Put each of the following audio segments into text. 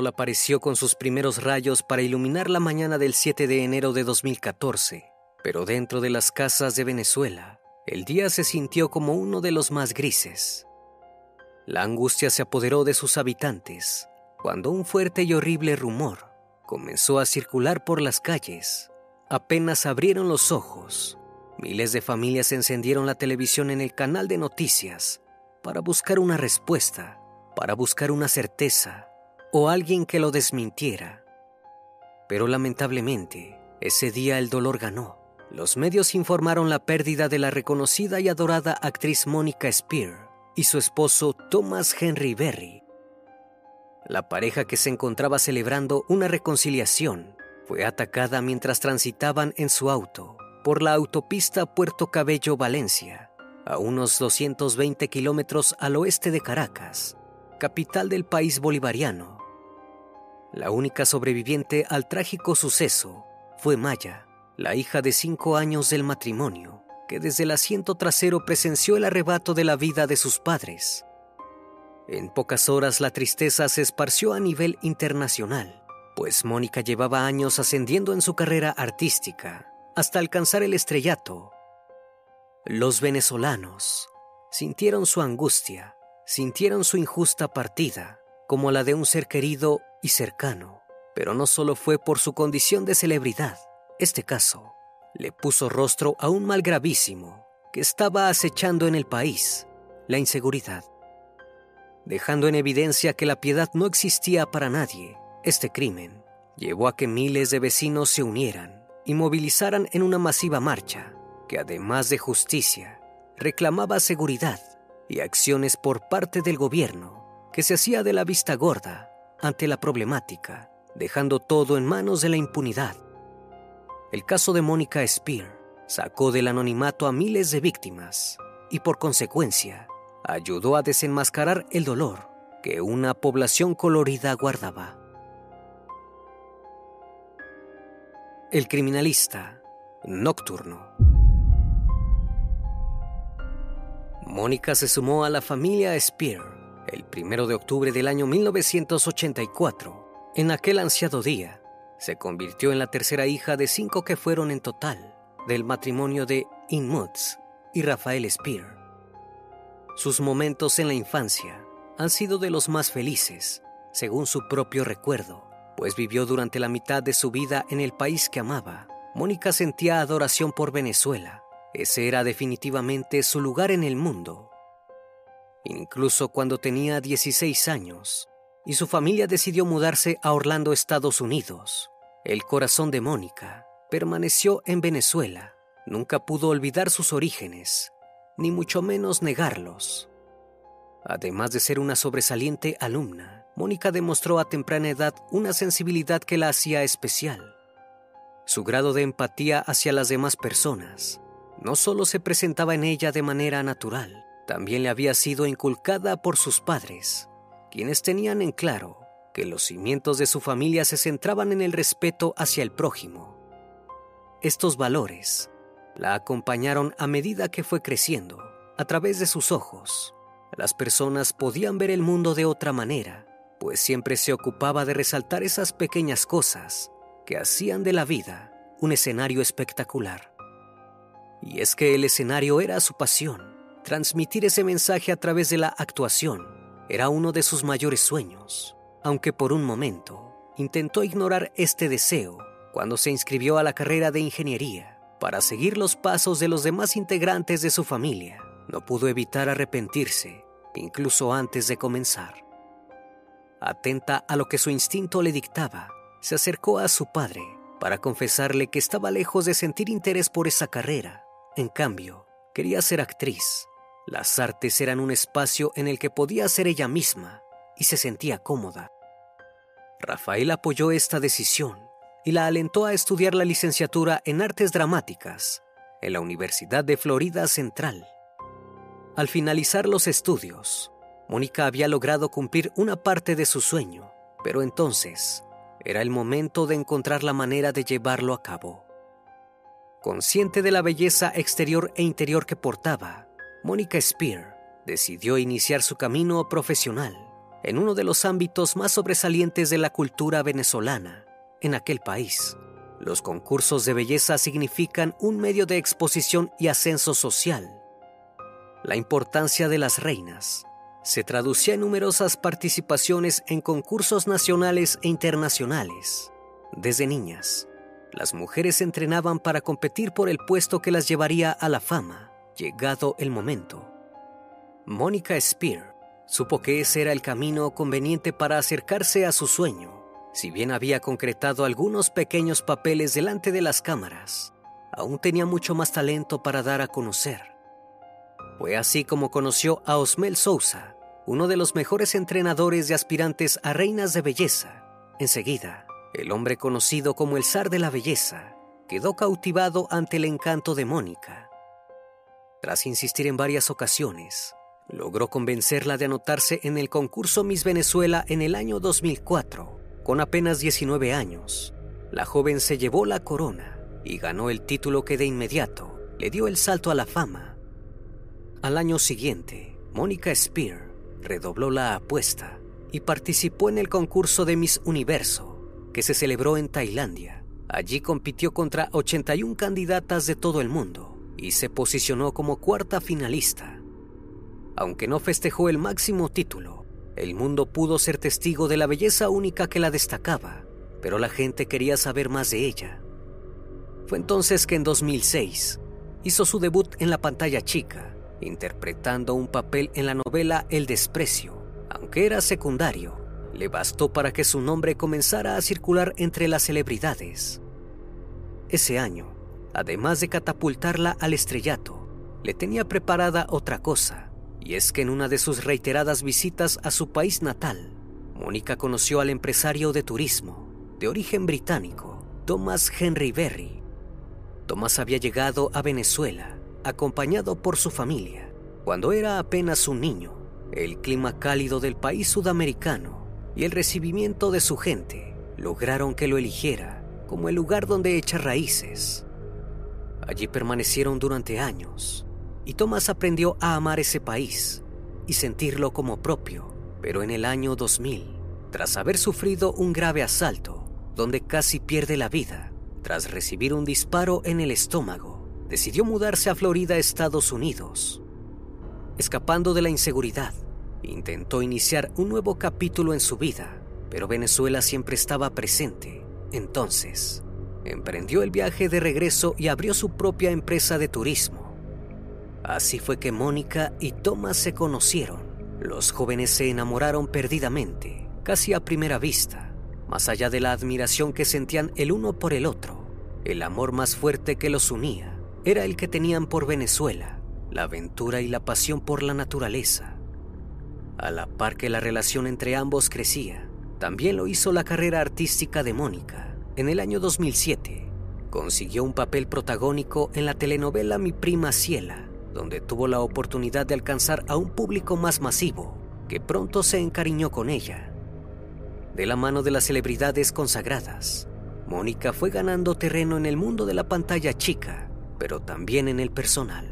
Apareció con sus primeros rayos para iluminar la mañana del 7 de enero de 2014, pero dentro de las casas de Venezuela, el día se sintió como uno de los más grises. La angustia se apoderó de sus habitantes cuando un fuerte y horrible rumor comenzó a circular por las calles. Apenas abrieron los ojos, miles de familias encendieron la televisión en el canal de noticias para buscar una respuesta, para buscar una certeza o alguien que lo desmintiera. Pero lamentablemente, ese día el dolor ganó. Los medios informaron la pérdida de la reconocida y adorada actriz Mónica Spear y su esposo Thomas Henry Berry. La pareja que se encontraba celebrando una reconciliación fue atacada mientras transitaban en su auto por la autopista Puerto Cabello Valencia, a unos 220 kilómetros al oeste de Caracas, capital del país bolivariano. La única sobreviviente al trágico suceso fue Maya, la hija de cinco años del matrimonio, que desde el asiento trasero presenció el arrebato de la vida de sus padres. En pocas horas la tristeza se esparció a nivel internacional, pues Mónica llevaba años ascendiendo en su carrera artística hasta alcanzar el estrellato. Los venezolanos sintieron su angustia, sintieron su injusta partida, como la de un ser querido y cercano, pero no solo fue por su condición de celebridad. Este caso le puso rostro a un mal gravísimo que estaba acechando en el país, la inseguridad. Dejando en evidencia que la piedad no existía para nadie, este crimen llevó a que miles de vecinos se unieran y movilizaran en una masiva marcha que además de justicia, reclamaba seguridad y acciones por parte del gobierno que se hacía de la vista gorda ante la problemática, dejando todo en manos de la impunidad. El caso de Mónica Spear sacó del anonimato a miles de víctimas y por consecuencia ayudó a desenmascarar el dolor que una población colorida guardaba. El criminalista nocturno. Mónica se sumó a la familia Spear el primero de octubre del año 1984, en aquel ansiado día, se convirtió en la tercera hija de cinco que fueron en total del matrimonio de Inmuts y Rafael Spear. Sus momentos en la infancia han sido de los más felices, según su propio recuerdo, pues vivió durante la mitad de su vida en el país que amaba. Mónica sentía adoración por Venezuela. Ese era definitivamente su lugar en el mundo. Incluso cuando tenía 16 años y su familia decidió mudarse a Orlando, Estados Unidos, el corazón de Mónica permaneció en Venezuela. Nunca pudo olvidar sus orígenes, ni mucho menos negarlos. Además de ser una sobresaliente alumna, Mónica demostró a temprana edad una sensibilidad que la hacía especial. Su grado de empatía hacia las demás personas no solo se presentaba en ella de manera natural, también le había sido inculcada por sus padres, quienes tenían en claro que los cimientos de su familia se centraban en el respeto hacia el prójimo. Estos valores la acompañaron a medida que fue creciendo. A través de sus ojos, las personas podían ver el mundo de otra manera, pues siempre se ocupaba de resaltar esas pequeñas cosas que hacían de la vida un escenario espectacular. Y es que el escenario era su pasión. Transmitir ese mensaje a través de la actuación era uno de sus mayores sueños, aunque por un momento intentó ignorar este deseo cuando se inscribió a la carrera de ingeniería para seguir los pasos de los demás integrantes de su familia. No pudo evitar arrepentirse, incluso antes de comenzar. Atenta a lo que su instinto le dictaba, se acercó a su padre para confesarle que estaba lejos de sentir interés por esa carrera. En cambio, quería ser actriz. Las artes eran un espacio en el que podía ser ella misma y se sentía cómoda. Rafael apoyó esta decisión y la alentó a estudiar la licenciatura en artes dramáticas en la Universidad de Florida Central. Al finalizar los estudios, Mónica había logrado cumplir una parte de su sueño, pero entonces era el momento de encontrar la manera de llevarlo a cabo. Consciente de la belleza exterior e interior que portaba, Mónica Spear decidió iniciar su camino profesional en uno de los ámbitos más sobresalientes de la cultura venezolana en aquel país. Los concursos de belleza significan un medio de exposición y ascenso social. La importancia de las reinas se traducía en numerosas participaciones en concursos nacionales e internacionales. Desde niñas, las mujeres se entrenaban para competir por el puesto que las llevaría a la fama, llegado el momento. Mónica Spear supo que ese era el camino conveniente para acercarse a su sueño. Si bien había concretado algunos pequeños papeles delante de las cámaras, aún tenía mucho más talento para dar a conocer. Fue así como conoció a Osmel Sousa, uno de los mejores entrenadores de aspirantes a reinas de belleza. Enseguida, el hombre conocido como el zar de la belleza quedó cautivado ante el encanto de Mónica. Tras insistir en varias ocasiones, logró convencerla de anotarse en el concurso Miss Venezuela en el año 2004. Con apenas 19 años, la joven se llevó la corona y ganó el título que de inmediato le dio el salto a la fama. Al año siguiente, Mónica Spear redobló la apuesta y participó en el concurso de Miss Universo, que se celebró en Tailandia. Allí compitió contra 81 candidatas de todo el mundo y se posicionó como cuarta finalista. Aunque no festejó el máximo título, el mundo pudo ser testigo de la belleza única que la destacaba, pero la gente quería saber más de ella. Fue entonces que en 2006 hizo su debut en la pantalla chica interpretando un papel en la novela El desprecio. Aunque era secundario, le bastó para que su nombre comenzara a circular entre las celebridades. Ese año, además de catapultarla al estrellato, le tenía preparada otra cosa, y es que en una de sus reiteradas visitas a su país natal, Mónica conoció al empresario de turismo, de origen británico, Thomas Henry Berry. Thomas había llegado a Venezuela acompañado por su familia. Cuando era apenas un niño, el clima cálido del país sudamericano y el recibimiento de su gente lograron que lo eligiera como el lugar donde echa raíces. Allí permanecieron durante años y Thomas aprendió a amar ese país y sentirlo como propio. Pero en el año 2000, tras haber sufrido un grave asalto, donde casi pierde la vida, tras recibir un disparo en el estómago, decidió mudarse a Florida, Estados Unidos. Escapando de la inseguridad, intentó iniciar un nuevo capítulo en su vida, pero Venezuela siempre estaba presente. Entonces, emprendió el viaje de regreso y abrió su propia empresa de turismo. Así fue que Mónica y Thomas se conocieron. Los jóvenes se enamoraron perdidamente, casi a primera vista, más allá de la admiración que sentían el uno por el otro. El amor más fuerte que los unía era el que tenían por Venezuela, la aventura y la pasión por la naturaleza. A la par que la relación entre ambos crecía, también lo hizo la carrera artística de Mónica. En el año 2007, consiguió un papel protagónico en la telenovela Mi prima Ciela, donde tuvo la oportunidad de alcanzar a un público más masivo, que pronto se encariñó con ella. De la mano de las celebridades consagradas, Mónica fue ganando terreno en el mundo de la pantalla chica, pero también en el personal.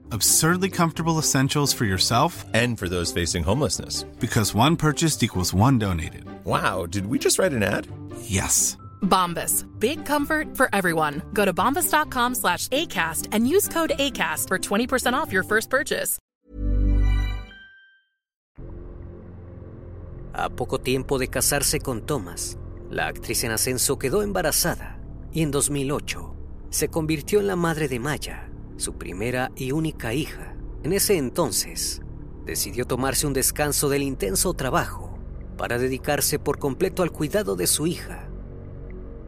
Absurdly comfortable essentials for yourself And for those facing homelessness. because one purchased equals one donated. Wow, did we just write an ad? Yes. Bombas. Big comfort for everyone. Go to bombas.com slash ACAST and use code ACAST for 20% off your first purchase. A poco tiempo de casarse con Thomas, la actriz en ascenso quedó embarazada y en 2008 se convirtió en la madre de Maya, su primera y única hija. En ese entonces, decidió tomarse un descanso del intenso trabajo para dedicarse por completo al cuidado de su hija.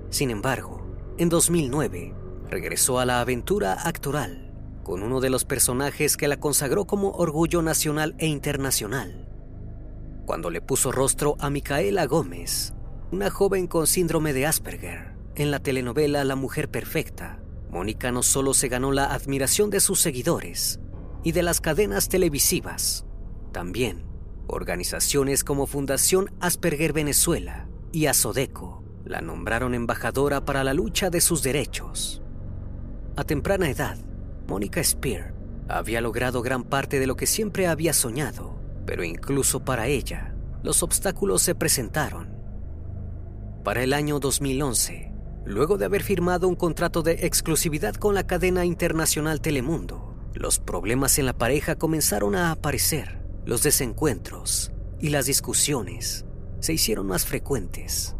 Sin embargo, en 2009 regresó a la aventura actoral con uno de los personajes que la consagró como orgullo nacional e internacional. Cuando le puso rostro a Micaela Gómez, una joven con síndrome de Asperger, en la telenovela La Mujer Perfecta, Mónica no solo se ganó la admiración de sus seguidores y de las cadenas televisivas, también organizaciones como Fundación Asperger Venezuela y Asodeco la nombraron embajadora para la lucha de sus derechos. A temprana edad, Mónica Spear había logrado gran parte de lo que siempre había soñado, pero incluso para ella, los obstáculos se presentaron. Para el año 2011, luego de haber firmado un contrato de exclusividad con la cadena internacional Telemundo, los problemas en la pareja comenzaron a aparecer, los desencuentros y las discusiones se hicieron más frecuentes.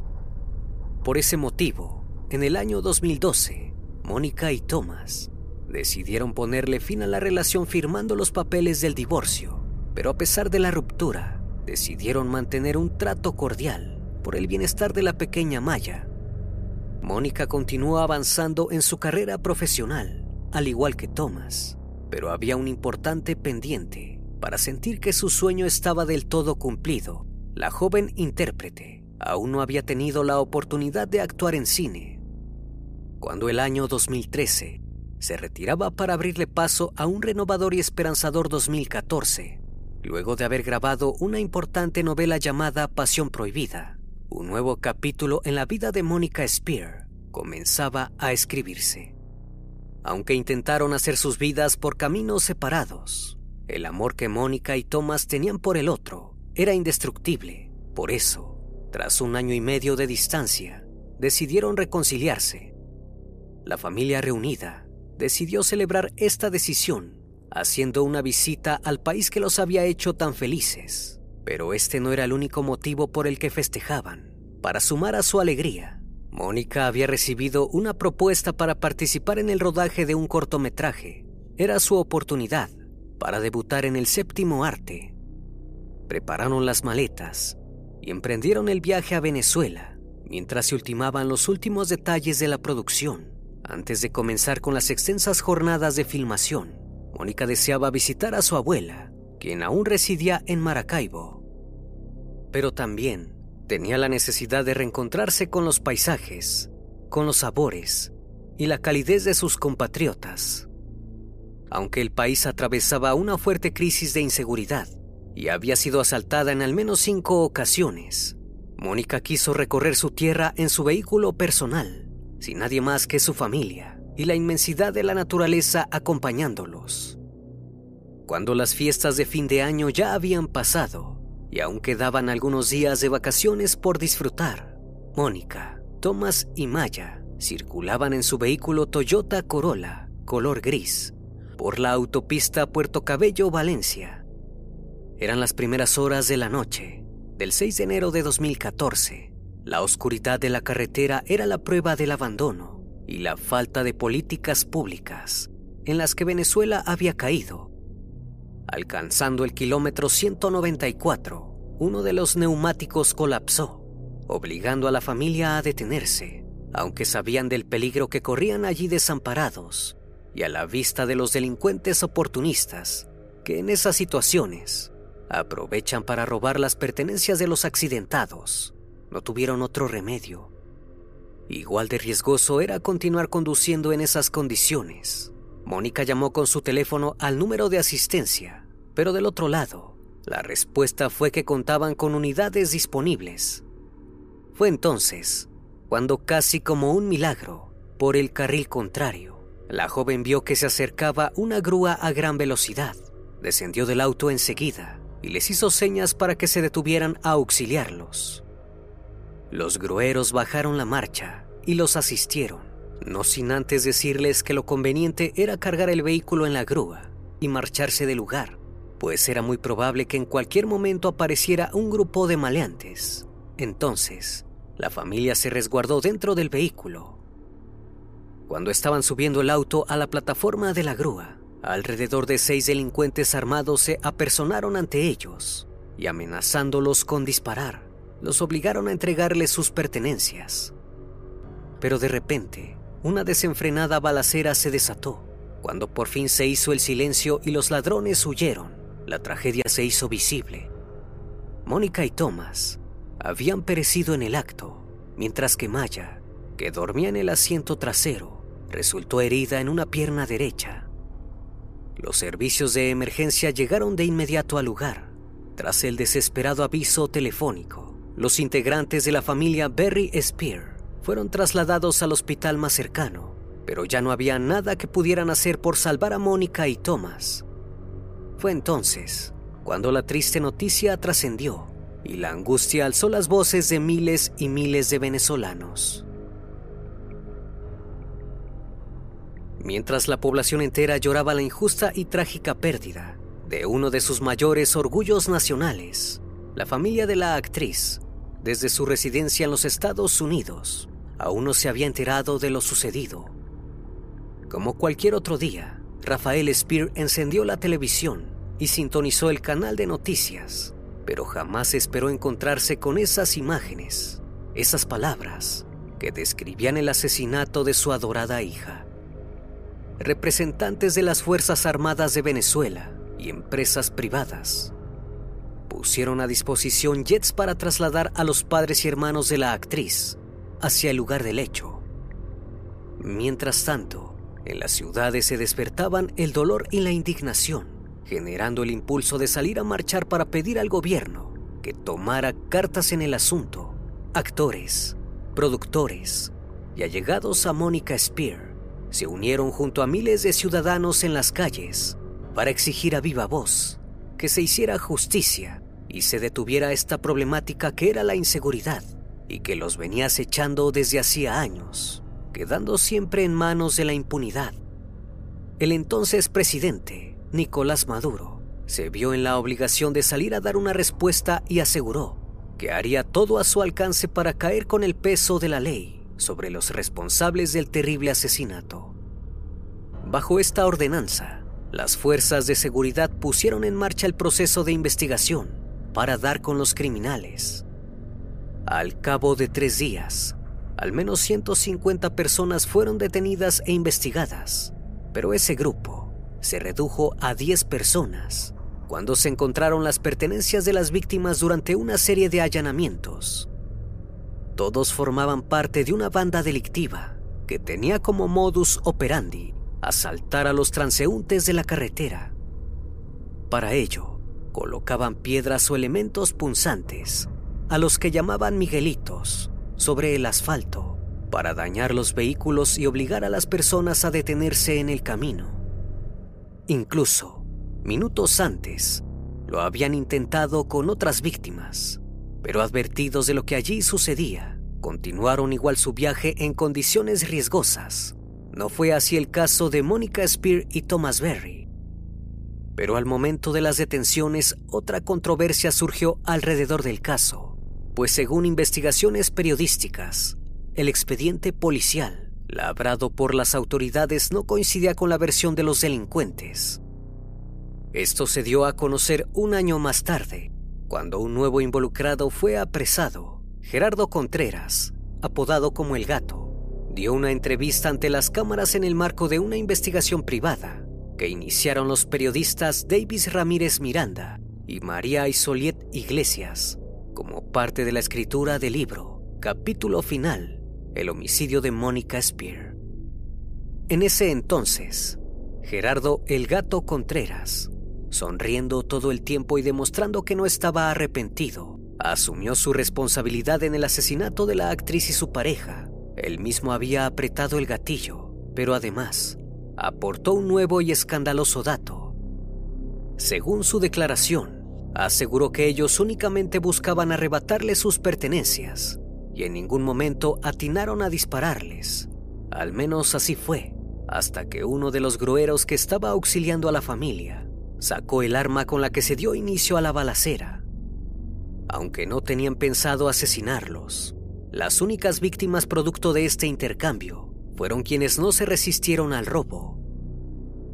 Por ese motivo, en el año 2012, Mónica y Thomas decidieron ponerle fin a la relación firmando los papeles del divorcio, pero a pesar de la ruptura, decidieron mantener un trato cordial por el bienestar de la pequeña Maya. Mónica continuó avanzando en su carrera profesional, al igual que Thomas, pero había un importante pendiente para sentir que su sueño estaba del todo cumplido. La joven intérprete aún no había tenido la oportunidad de actuar en cine. Cuando el año 2013 se retiraba para abrirle paso a un renovador y esperanzador 2014, luego de haber grabado una importante novela llamada Pasión Prohibida, un nuevo capítulo en la vida de Mónica Spear comenzaba a escribirse. Aunque intentaron hacer sus vidas por caminos separados, el amor que Mónica y Thomas tenían por el otro era indestructible. Por eso, tras un año y medio de distancia, decidieron reconciliarse. La familia reunida decidió celebrar esta decisión haciendo una visita al país que los había hecho tan felices. Pero este no era el único motivo por el que festejaban. Para sumar a su alegría, Mónica había recibido una propuesta para participar en el rodaje de un cortometraje. Era su oportunidad para debutar en el séptimo arte. Prepararon las maletas y emprendieron el viaje a Venezuela mientras se ultimaban los últimos detalles de la producción. Antes de comenzar con las extensas jornadas de filmación, Mónica deseaba visitar a su abuela, quien aún residía en Maracaibo. Pero también tenía la necesidad de reencontrarse con los paisajes, con los sabores y la calidez de sus compatriotas. Aunque el país atravesaba una fuerte crisis de inseguridad y había sido asaltada en al menos cinco ocasiones, Mónica quiso recorrer su tierra en su vehículo personal, sin nadie más que su familia y la inmensidad de la naturaleza acompañándolos. Cuando las fiestas de fin de año ya habían pasado y aún quedaban algunos días de vacaciones por disfrutar, Mónica, Thomas y Maya circulaban en su vehículo Toyota Corolla color gris por la autopista Puerto Cabello, Valencia. Eran las primeras horas de la noche del 6 de enero de 2014. La oscuridad de la carretera era la prueba del abandono y la falta de políticas públicas en las que Venezuela había caído. Alcanzando el kilómetro 194, uno de los neumáticos colapsó, obligando a la familia a detenerse, aunque sabían del peligro que corrían allí desamparados y a la vista de los delincuentes oportunistas que en esas situaciones aprovechan para robar las pertenencias de los accidentados. No tuvieron otro remedio. Igual de riesgoso era continuar conduciendo en esas condiciones. Mónica llamó con su teléfono al número de asistencia, pero del otro lado, la respuesta fue que contaban con unidades disponibles. Fue entonces cuando casi como un milagro, por el carril contrario, la joven vio que se acercaba una grúa a gran velocidad. Descendió del auto enseguida y les hizo señas para que se detuvieran a auxiliarlos. Los grueros bajaron la marcha y los asistieron, no sin antes decirles que lo conveniente era cargar el vehículo en la grúa y marcharse del lugar, pues era muy probable que en cualquier momento apareciera un grupo de maleantes. Entonces, la familia se resguardó dentro del vehículo cuando estaban subiendo el auto a la plataforma de la grúa, alrededor de seis delincuentes armados se apersonaron ante ellos y amenazándolos con disparar, los obligaron a entregarles sus pertenencias. Pero de repente, una desenfrenada balacera se desató. Cuando por fin se hizo el silencio y los ladrones huyeron, la tragedia se hizo visible. Mónica y Thomas habían perecido en el acto, mientras que Maya, que dormía en el asiento trasero, resultó herida en una pierna derecha. Los servicios de emergencia llegaron de inmediato al lugar. Tras el desesperado aviso telefónico, los integrantes de la familia Berry Spear fueron trasladados al hospital más cercano, pero ya no había nada que pudieran hacer por salvar a Mónica y Thomas. Fue entonces cuando la triste noticia trascendió y la angustia alzó las voces de miles y miles de venezolanos. mientras la población entera lloraba la injusta y trágica pérdida de uno de sus mayores orgullos nacionales, la familia de la actriz, desde su residencia en los Estados Unidos, aún no se había enterado de lo sucedido. Como cualquier otro día, Rafael Spear encendió la televisión y sintonizó el canal de noticias, pero jamás esperó encontrarse con esas imágenes, esas palabras que describían el asesinato de su adorada hija representantes de las Fuerzas Armadas de Venezuela y empresas privadas pusieron a disposición jets para trasladar a los padres y hermanos de la actriz hacia el lugar del hecho. Mientras tanto, en las ciudades se despertaban el dolor y la indignación, generando el impulso de salir a marchar para pedir al gobierno que tomara cartas en el asunto. Actores, productores y allegados a Mónica Spear se unieron junto a miles de ciudadanos en las calles para exigir a viva voz que se hiciera justicia y se detuviera esta problemática que era la inseguridad y que los venía acechando desde hacía años, quedando siempre en manos de la impunidad. El entonces presidente, Nicolás Maduro, se vio en la obligación de salir a dar una respuesta y aseguró que haría todo a su alcance para caer con el peso de la ley sobre los responsables del terrible asesinato. Bajo esta ordenanza, las fuerzas de seguridad pusieron en marcha el proceso de investigación para dar con los criminales. Al cabo de tres días, al menos 150 personas fueron detenidas e investigadas, pero ese grupo se redujo a 10 personas cuando se encontraron las pertenencias de las víctimas durante una serie de allanamientos. Todos formaban parte de una banda delictiva que tenía como modus operandi asaltar a los transeúntes de la carretera. Para ello, colocaban piedras o elementos punzantes, a los que llamaban Miguelitos, sobre el asfalto para dañar los vehículos y obligar a las personas a detenerse en el camino. Incluso, minutos antes, lo habían intentado con otras víctimas, pero advertidos de lo que allí sucedía, continuaron igual su viaje en condiciones riesgosas. No fue así el caso de Mónica Spear y Thomas Berry. Pero al momento de las detenciones, otra controversia surgió alrededor del caso, pues según investigaciones periodísticas, el expediente policial labrado por las autoridades no coincidía con la versión de los delincuentes. Esto se dio a conocer un año más tarde, cuando un nuevo involucrado fue apresado. Gerardo Contreras, apodado como El Gato, dio una entrevista ante las cámaras en el marco de una investigación privada que iniciaron los periodistas Davis Ramírez Miranda y María Isoliet Iglesias como parte de la escritura del libro Capítulo Final el homicidio de Mónica Spear. En ese entonces, Gerardo el gato Contreras, sonriendo todo el tiempo y demostrando que no estaba arrepentido, asumió su responsabilidad en el asesinato de la actriz y su pareja. Él mismo había apretado el gatillo, pero además aportó un nuevo y escandaloso dato. Según su declaración, aseguró que ellos únicamente buscaban arrebatarle sus pertenencias y en ningún momento atinaron a dispararles. Al menos así fue, hasta que uno de los grueros que estaba auxiliando a la familia sacó el arma con la que se dio inicio a la balacera. Aunque no tenían pensado asesinarlos, las únicas víctimas producto de este intercambio fueron quienes no se resistieron al robo.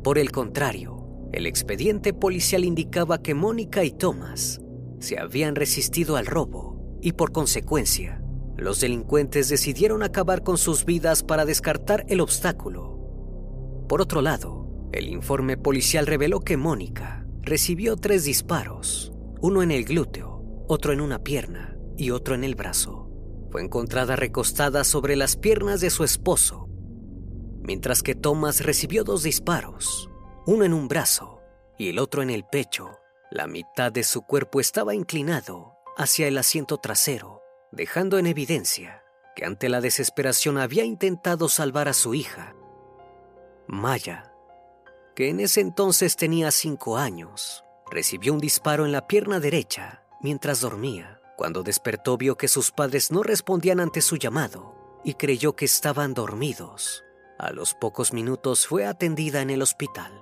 Por el contrario, el expediente policial indicaba que Mónica y Thomas se habían resistido al robo y por consecuencia los delincuentes decidieron acabar con sus vidas para descartar el obstáculo. Por otro lado, el informe policial reveló que Mónica recibió tres disparos, uno en el glúteo, otro en una pierna y otro en el brazo. Fue encontrada recostada sobre las piernas de su esposo, mientras que Thomas recibió dos disparos, uno en un brazo y el otro en el pecho. La mitad de su cuerpo estaba inclinado hacia el asiento trasero dejando en evidencia que ante la desesperación había intentado salvar a su hija, Maya, que en ese entonces tenía cinco años, recibió un disparo en la pierna derecha mientras dormía. Cuando despertó vio que sus padres no respondían ante su llamado y creyó que estaban dormidos. A los pocos minutos fue atendida en el hospital.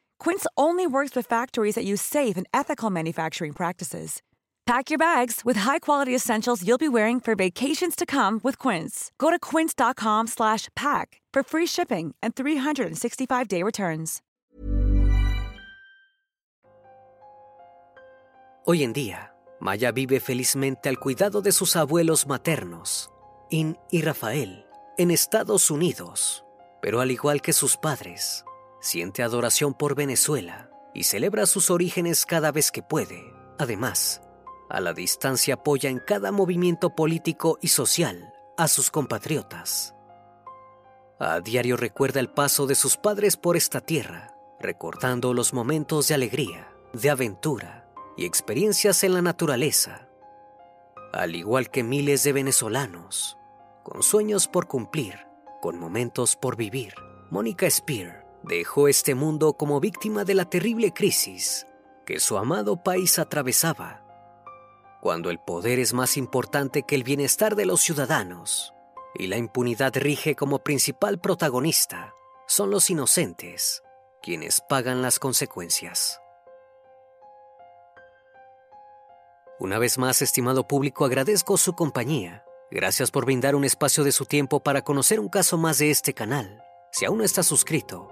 Quince only works with factories that use safe and ethical manufacturing practices. Pack your bags with high-quality essentials you'll be wearing for vacations to come with Quince. Go to quince.com/pack for free shipping and 365-day returns. Hoy en día, Maya vive felizmente al cuidado de sus abuelos maternos, In y Rafael, en Estados Unidos. Pero al igual que sus padres, siente adoración por Venezuela y celebra sus orígenes cada vez que puede. Además, a la distancia apoya en cada movimiento político y social a sus compatriotas. A diario recuerda el paso de sus padres por esta tierra, recordando los momentos de alegría, de aventura y experiencias en la naturaleza, al igual que miles de venezolanos, con sueños por cumplir, con momentos por vivir, Mónica Spear dejó este mundo como víctima de la terrible crisis que su amado país atravesaba. Cuando el poder es más importante que el bienestar de los ciudadanos y la impunidad rige como principal protagonista, son los inocentes quienes pagan las consecuencias. Una vez más, estimado público, agradezco su compañía. Gracias por brindar un espacio de su tiempo para conocer un caso más de este canal. Si aún no estás suscrito,